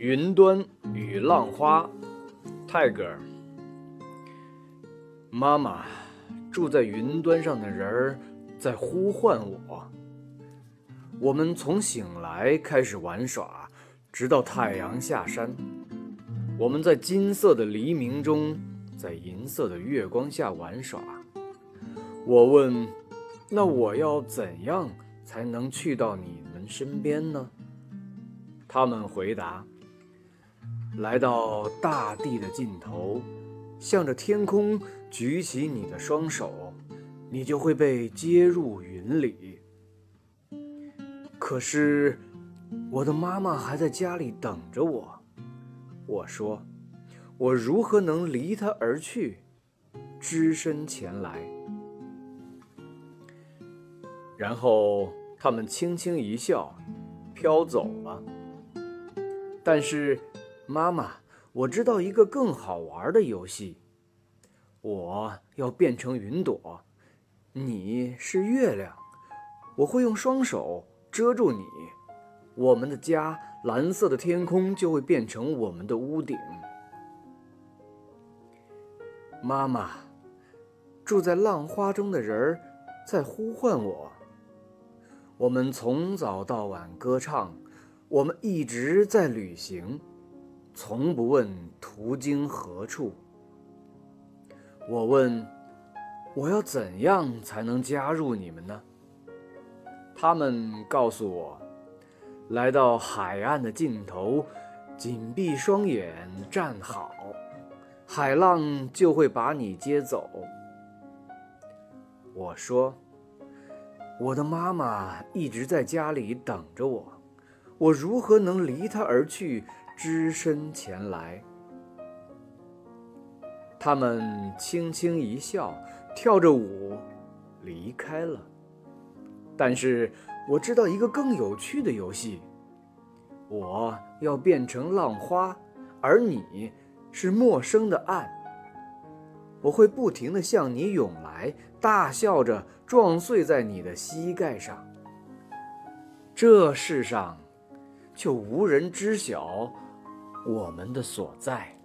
云端与浪花，泰戈尔。妈妈，住在云端上的人儿在呼唤我。我们从醒来开始玩耍，直到太阳下山。我们在金色的黎明中，在银色的月光下玩耍。我问：那我要怎样才能去到你们身边呢？他们回答：来到大地的尽头，向着天空举起你的双手，你就会被接入云里。可是，我的妈妈还在家里等着我。我说：“我如何能离她而去，只身前来？”然后他们轻轻一笑，飘走了。但是，妈妈，我知道一个更好玩的游戏。我要变成云朵，你是月亮，我会用双手遮住你，我们的家，蓝色的天空就会变成我们的屋顶。妈妈，住在浪花中的人儿在呼唤我。我们从早到晚歌唱，我们一直在旅行，从不问途经何处。我问：我要怎样才能加入你们呢？他们告诉我：来到海岸的尽头，紧闭双眼站好，海浪就会把你接走。我说。我的妈妈一直在家里等着我，我如何能离她而去，只身前来？他们轻轻一笑，跳着舞离开了。但是我知道一个更有趣的游戏，我要变成浪花，而你是陌生的岸。我会不停地向你涌来，大笑着撞碎在你的膝盖上。这世上，就无人知晓我们的所在。